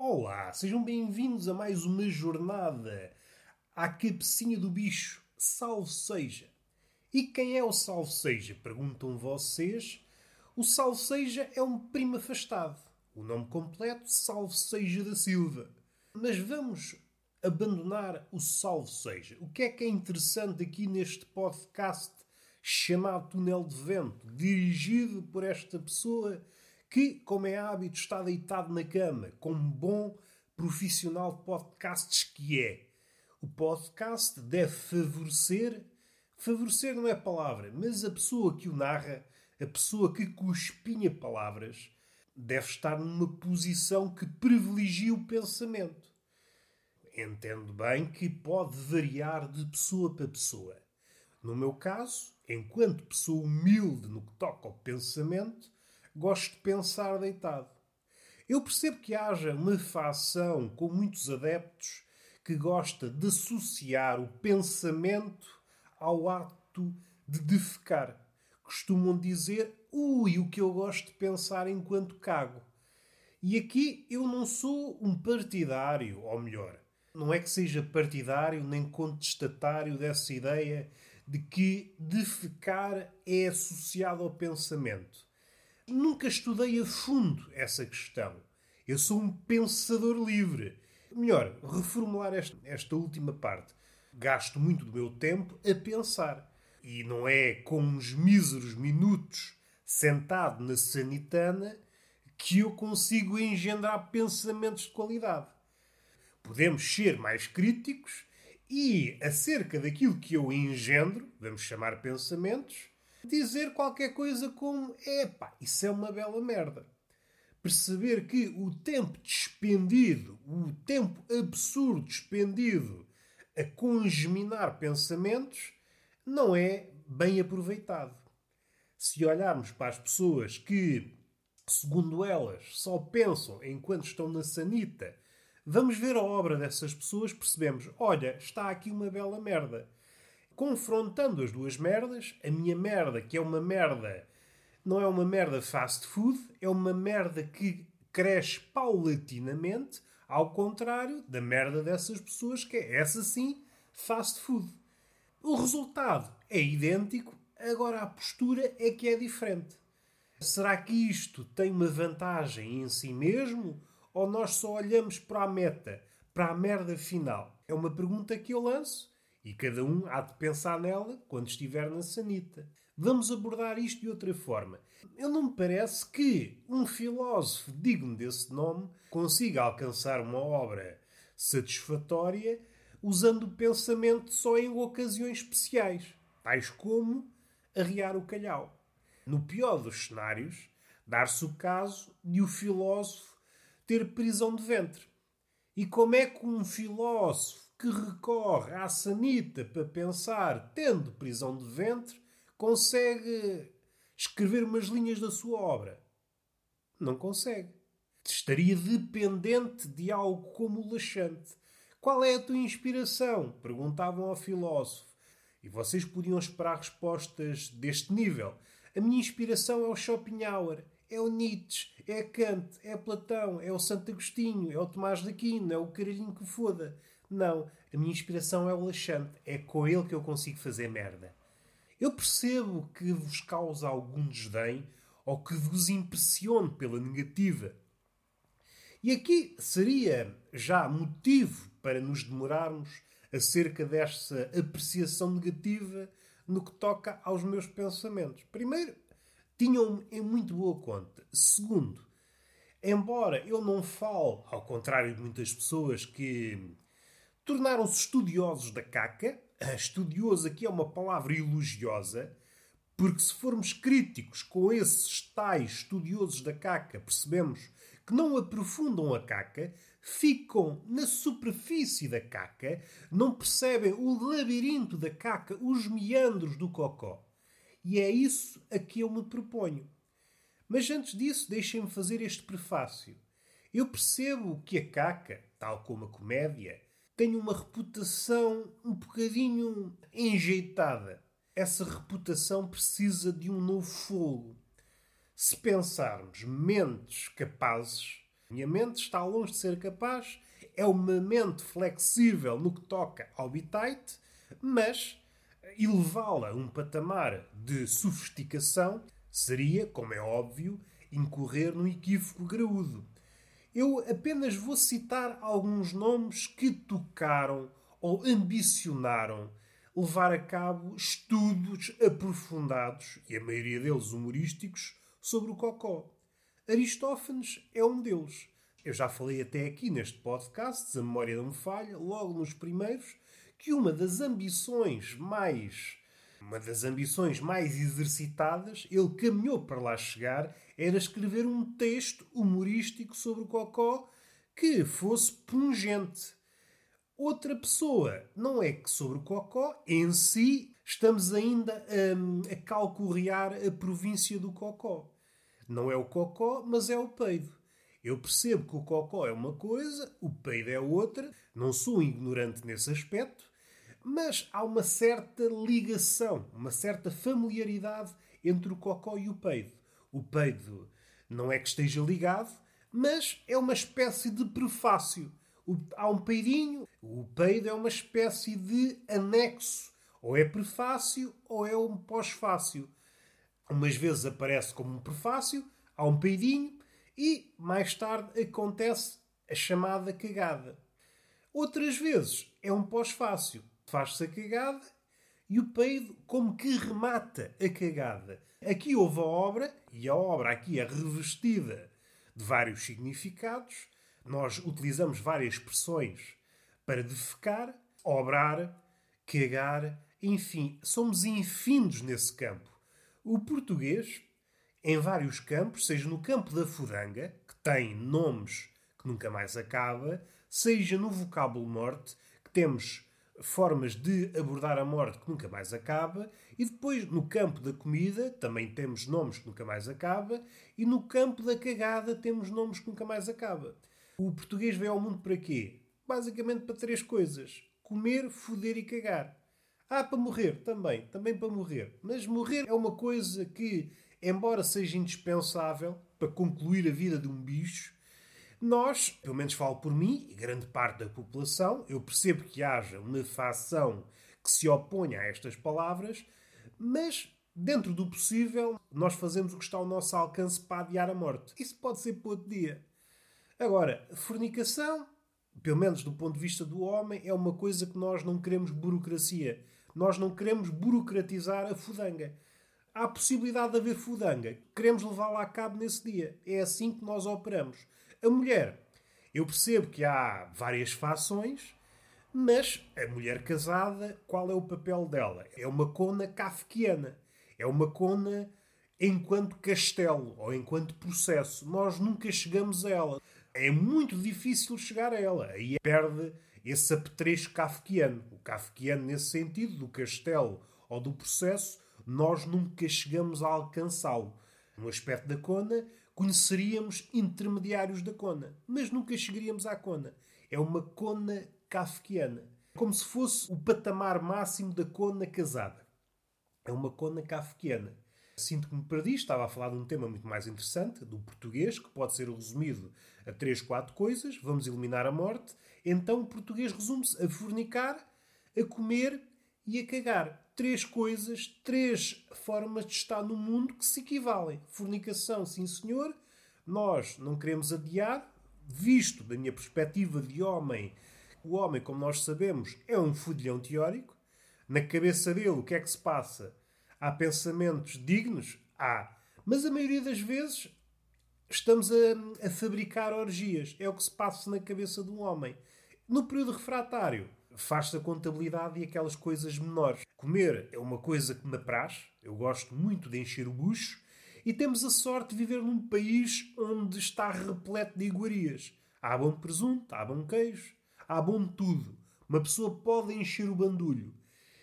Olá, sejam bem-vindos a mais uma jornada à cabecinha do bicho. Salve seja! E quem é o Salve seja? Perguntam vocês. O Salve seja é um primo afastado. O nome completo, Salve seja da Silva. Mas vamos abandonar o Salve seja. O que é que é interessante aqui neste podcast chamado Túnel de Vento, dirigido por esta pessoa que, como é hábito, está deitado na cama, como bom profissional de podcasts que é. O podcast deve favorecer. Favorecer não é palavra, mas a pessoa que o narra, a pessoa que cuspinha palavras, deve estar numa posição que privilegia o pensamento. Entendo bem que pode variar de pessoa para pessoa. No meu caso, enquanto pessoa humilde no que toca ao pensamento, gosto de pensar deitado. Eu percebo que haja uma facção com muitos adeptos que gosta de associar o pensamento ao ato de defecar. Costumam dizer, ui, o que eu gosto de pensar enquanto cago. E aqui eu não sou um partidário, ou melhor, não é que seja partidário nem contestatário dessa ideia de que defecar é associado ao pensamento. Nunca estudei a fundo essa questão. Eu sou um pensador livre. Melhor, reformular esta, esta última parte. Gasto muito do meu tempo a pensar. E não é com uns míseros minutos sentado na sanitana que eu consigo engendrar pensamentos de qualidade. Podemos ser mais críticos e, acerca daquilo que eu engendro, vamos chamar pensamentos, dizer qualquer coisa como: epá, isso é uma bela merda. Perceber que o tempo despendido, o tempo absurdo despendido a congeminar pensamentos, não é bem aproveitado. Se olharmos para as pessoas que, segundo elas, só pensam enquanto estão na sanita, vamos ver a obra dessas pessoas, percebemos: olha, está aqui uma bela merda confrontando as duas merdas, a minha merda, que é uma merda, não é uma merda fast food, é uma merda que cresce paulatinamente, ao contrário da merda dessas pessoas, que é essa sim fast food. O resultado é idêntico, agora a postura é que é diferente. Será que isto tem uma vantagem em si mesmo ou nós só olhamos para a meta, para a merda final? É uma pergunta que eu lanço e cada um há de pensar nela quando estiver na sanita. Vamos abordar isto de outra forma. Eu não me parece que um filósofo digno desse nome consiga alcançar uma obra satisfatória usando o pensamento só em ocasiões especiais, tais como arriar o calhau. No pior dos cenários, dar-se o caso de o filósofo ter prisão de ventre. E como é que um filósofo que recorre à sanita para pensar, tendo prisão de ventre, consegue escrever umas linhas da sua obra? Não consegue. Estaria dependente de algo como laxante. Qual é a tua inspiração? Perguntavam ao filósofo. E vocês podiam esperar respostas deste nível. A minha inspiração é o Schopenhauer, é o Nietzsche, é Kant, é Platão, é o Santo Agostinho, é o Tomás de Aquino, é o caralhinho que foda. Não, a minha inspiração é o laxante. É com ele que eu consigo fazer merda. Eu percebo que vos causa algum desdém ou que vos impressione pela negativa. E aqui seria já motivo para nos demorarmos acerca desta apreciação negativa no que toca aos meus pensamentos. Primeiro, tinham-me em muito boa conta. Segundo, embora eu não fale, ao contrário de muitas pessoas que tornaram-se estudiosos da caca. Estudioso aqui é uma palavra elogiosa, porque se formos críticos com esses tais estudiosos da caca, percebemos que não aprofundam a caca, ficam na superfície da caca, não percebem o labirinto da caca, os meandros do cocó. E é isso a que eu me proponho. Mas antes disso, deixem-me fazer este prefácio. Eu percebo que a caca, tal como a comédia, tem uma reputação um bocadinho enjeitada. Essa reputação precisa de um novo fogo. Se pensarmos mentes capazes, Minha mente está longe de ser capaz, é uma mente flexível no que toca ao bitite, mas elevá-la a um patamar de sofisticação seria, como é óbvio, incorrer num equívoco graúdo. Eu apenas vou citar alguns nomes que tocaram ou ambicionaram levar a cabo estudos aprofundados, e a maioria deles humorísticos, sobre o cocó. Aristófanes é um deles. Eu já falei até aqui neste podcast, se a memória não me falha, logo nos primeiros, que uma das ambições mais uma das ambições mais exercitadas, ele caminhou para lá chegar, era escrever um texto humorístico sobre o Cocó que fosse pungente. Outra pessoa, não é que sobre o Cocó em si estamos ainda a, a calcorrear a província do Cocó. Não é o Cocó, mas é o peido. Eu percebo que o Cocó é uma coisa, o peido é outra, não sou ignorante nesse aspecto, mas há uma certa ligação, uma certa familiaridade entre o cocó e o peido. O peido não é que esteja ligado, mas é uma espécie de prefácio. há um peidinho, o peido é uma espécie de anexo. Ou é prefácio ou é um pós-fácio. Umas vezes aparece como um prefácio, há um peidinho e mais tarde acontece a chamada cagada. Outras vezes é um pós-fácio faz-se a cagada e o peido como que remata a cagada. Aqui houve a obra, e a obra aqui é revestida de vários significados. Nós utilizamos várias expressões para defecar, obrar, cagar, enfim, somos infindos nesse campo. O português, em vários campos, seja no campo da fudanga, que tem nomes que nunca mais acaba, seja no vocábulo norte, que temos formas de abordar a morte que nunca mais acaba, e depois no campo da comida também temos nomes que nunca mais acaba, e no campo da cagada temos nomes que nunca mais acaba. O português veio ao mundo para quê? Basicamente para três coisas: comer, foder e cagar. Ah, para morrer também, também para morrer. Mas morrer é uma coisa que, embora seja indispensável para concluir a vida de um bicho, nós, pelo menos falo por mim e grande parte da população, eu percebo que haja uma facção que se oponha a estas palavras, mas dentro do possível, nós fazemos o que está ao nosso alcance para adiar a morte. Isso pode ser para outro dia. Agora, fornicação, pelo menos do ponto de vista do homem, é uma coisa que nós não queremos burocracia. Nós não queremos burocratizar a fudanga. Há possibilidade de haver fudanga. Queremos levá-la a cabo nesse dia. É assim que nós operamos. A mulher, eu percebo que há várias fações, mas a mulher casada, qual é o papel dela? É uma cona kafkiana. É uma cona enquanto castelo ou enquanto processo. Nós nunca chegamos a ela. É muito difícil chegar a ela. Aí perde esse apetrecho kafkiano. O kafkiano, nesse sentido, do castelo ou do processo, nós nunca chegamos a alcançá-lo. No aspecto da cona, conheceríamos intermediários da Kona, mas nunca chegaríamos à Kona. É uma Kona kafkiana. Como se fosse o patamar máximo da Kona casada. É uma Kona kafkiana. Sinto que me perdi, estava a falar de um tema muito mais interessante, do português, que pode ser resumido a três, quatro coisas. Vamos eliminar a morte. Então o português resume-se a fornicar, a comer e a cagar. Três coisas, três formas de estar no mundo que se equivalem. Fornicação, sim senhor. Nós não queremos adiar, visto da minha perspectiva de homem, o homem, como nós sabemos, é um fudilhão teórico. Na cabeça dele, o que é que se passa? Há pensamentos dignos? Há. Mas a maioria das vezes estamos a, a fabricar orgias. É o que se passa na cabeça de um homem. No período refratário, faz-se a contabilidade e aquelas coisas menores. Comer é uma coisa que me apraz, eu gosto muito de encher o bucho, e temos a sorte de viver num país onde está repleto de iguarias. Há bom presunto, há bom queijo, há bom tudo. Uma pessoa pode encher o bandulho.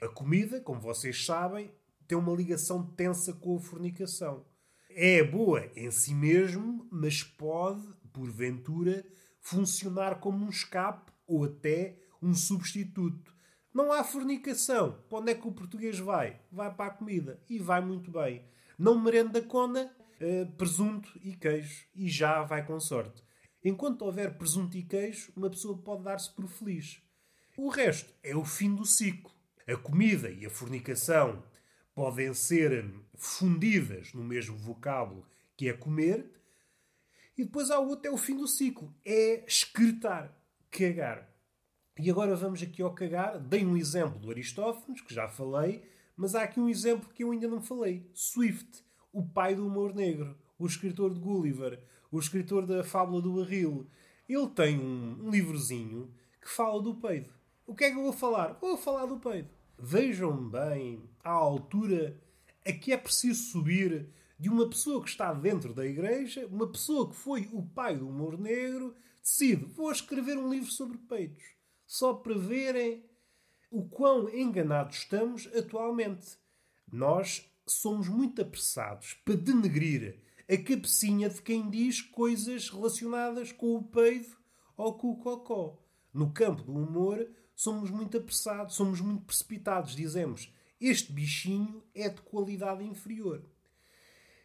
A comida, como vocês sabem, tem uma ligação tensa com a fornicação. É boa em si mesmo, mas pode, porventura, funcionar como um escape ou até um substituto. Não há fornicação. Para onde é que o português vai? Vai para a comida. E vai muito bem. Não merenda cona, uh, presunto e queijo. E já vai com sorte. Enquanto houver presunto e queijo, uma pessoa pode dar-se por feliz. O resto é o fim do ciclo. A comida e a fornicação podem ser fundidas no mesmo vocábulo que é comer. E depois há outro, é o fim do ciclo. É excretar, cagar. E agora vamos aqui ao cagar. Dei um exemplo do Aristófanes, que já falei, mas há aqui um exemplo que eu ainda não falei. Swift, o pai do humor negro, o escritor de Gulliver, o escritor da Fábula do Barril. Ele tem um, um livrozinho que fala do peido. O que é que eu vou falar? Vou falar do peido. Vejam bem a altura a que é preciso subir de uma pessoa que está dentro da igreja, uma pessoa que foi o pai do humor negro, decide, vou escrever um livro sobre peitos. Só para verem o quão enganados estamos atualmente. Nós somos muito apressados para denegrir a cabecinha de quem diz coisas relacionadas com o peido ou com o cocó. No campo do humor, somos muito apressados, somos muito precipitados. Dizemos, este bichinho é de qualidade inferior.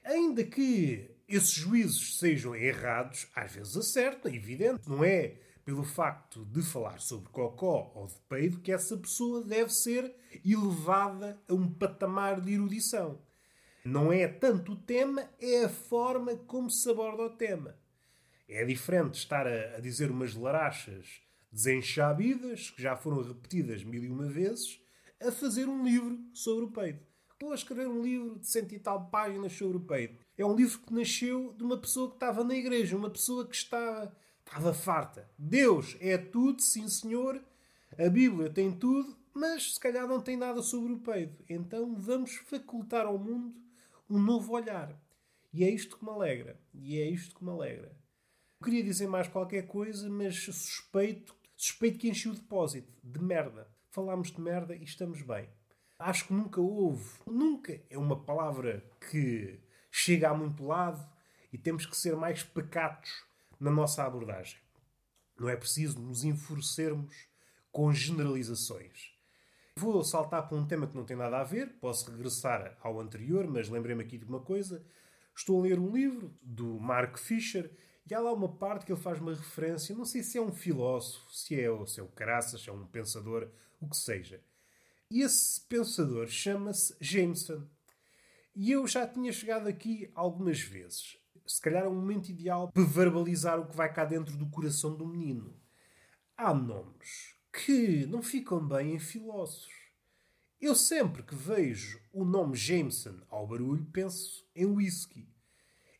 Ainda que esses juízos sejam errados, às vezes acertam, é evidente. Não é pelo facto de falar sobre cocó ou de peido que essa pessoa deve ser elevada a um patamar de erudição. Não é tanto o tema, é a forma como se aborda o tema. É diferente estar a, a dizer umas larachas desenchabidas, que já foram repetidas mil e uma vezes, a fazer um livro sobre o peido. Estou a escrever um livro de cento e tal páginas sobre o peido. É um livro que nasceu de uma pessoa que estava na igreja, uma pessoa que estava, estava farta. Deus é tudo, sim senhor, a Bíblia tem tudo, mas se calhar não tem nada sobre o peido. Então vamos facultar ao mundo um novo olhar. E é isto que me alegra. E é isto que me alegra. Eu queria dizer mais qualquer coisa, mas suspeito Suspeito que enchi o depósito de merda. Falámos de merda e estamos bem. Acho que nunca houve. Nunca é uma palavra que chega a muito lado e temos que ser mais pacatos na nossa abordagem. Não é preciso nos enfurecermos com generalizações. Vou saltar para um tema que não tem nada a ver, posso regressar ao anterior, mas lembrei-me aqui de uma coisa. Estou a ler um livro do Mark Fisher e há lá uma parte que ele faz uma referência, não sei se é um filósofo, se é, o caraças, se é um pensador, o que seja. E esse pensador chama-se Jameson. E eu já tinha chegado aqui algumas vezes. Se calhar é um momento ideal para verbalizar o que vai cá dentro do coração do menino. Há nomes que não ficam bem em filósofos. Eu sempre que vejo o nome Jameson ao barulho penso em whisky.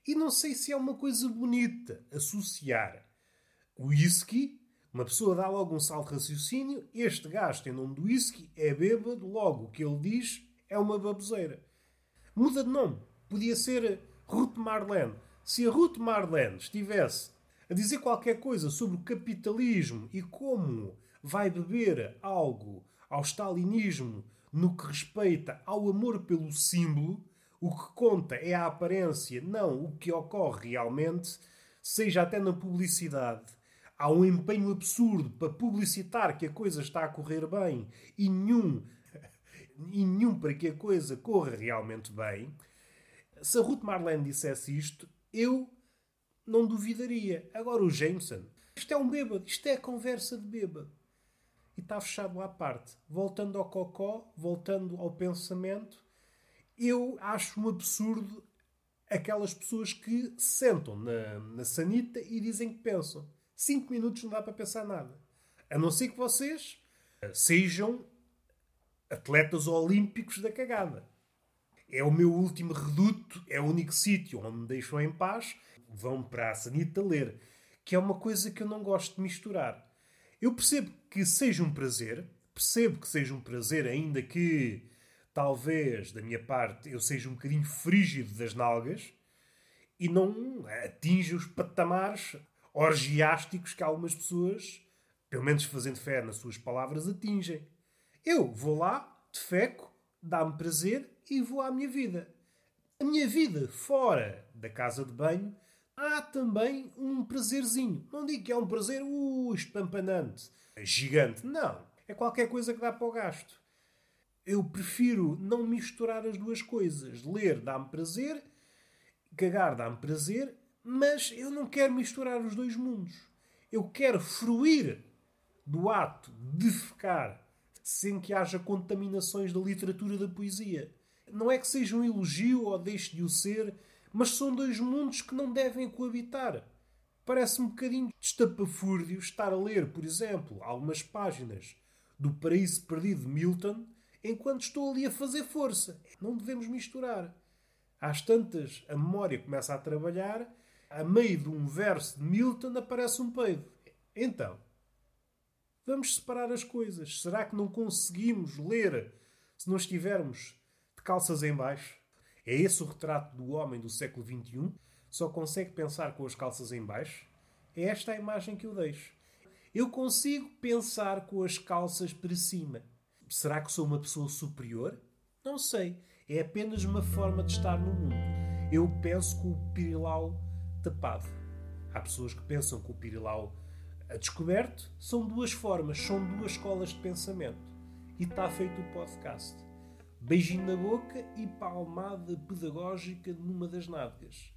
E não sei se é uma coisa bonita associar whisky, uma pessoa dá logo um salto de raciocínio, este gajo tem nome de whisky, é bêbado, logo o que ele diz é uma baboseira. Muda de nome. Podia ser Ruth Marlene. Se a Ruth Marlene estivesse a dizer qualquer coisa sobre o capitalismo e como vai beber algo ao stalinismo no que respeita ao amor pelo símbolo, o que conta é a aparência, não o que ocorre realmente, seja até na publicidade. Há um empenho absurdo para publicitar que a coisa está a correr bem e nenhum, e nenhum para que a coisa corra realmente bem. Se a Ruth Marlene dissesse isto, eu não duvidaria. Agora o Jameson, isto é um bêbado, isto é conversa de bêbado. E está fechado à parte. Voltando ao cocó, voltando ao pensamento, eu acho um absurdo aquelas pessoas que sentam na, na sanita e dizem que pensam. Cinco minutos não dá para pensar nada. A não ser que vocês sejam atletas olímpicos da cagada. É o meu último reduto, é o único sítio onde me deixam em paz. Vão para a sanita ler. Que é uma coisa que eu não gosto de misturar. Eu percebo que seja um prazer, percebo que seja um prazer, ainda que talvez, da minha parte, eu seja um bocadinho frígido das nalgas e não atinja os patamares orgiásticos que algumas pessoas, pelo menos fazendo fé nas suas palavras, atingem. Eu vou lá, defeco, dá-me prazer e vou à minha vida. A minha vida fora da casa de banho há também um prazerzinho. Não digo que é um prazer uh, espampanante, gigante. Não. É qualquer coisa que dá para o gasto eu prefiro não misturar as duas coisas. Ler dá-me prazer, cagar dá-me prazer, Mas eu não quero misturar os dois mundos. Eu quero fruir do ato de ficar sem que haja contaminações da literatura da poesia. Não é que seja um elogio ou deixe de o ser, mas são dois mundos que não devem coabitar. Parece um bocadinho estapafúrdio estar a ler, por exemplo, algumas páginas do Paraíso Perdido de Milton enquanto estou ali a fazer força. Não devemos misturar. Às tantas, a memória começa a trabalhar, a meio de um verso de Milton aparece um peido. Então, vamos separar as coisas. Será que não conseguimos ler se não estivermos de calças em baixo? É esse o retrato do homem do século XXI? Só consegue pensar com as calças em baixo? É esta a imagem que eu deixo. Eu consigo pensar com as calças para cima. Será que sou uma pessoa superior? Não sei. É apenas uma forma de estar no mundo. Eu penso com o pirilau tapado. Há pessoas que pensam com o pirilau a descoberto. São duas formas, são duas escolas de pensamento. E está feito o podcast. Beijinho na boca e palmada pedagógica numa das nádegas.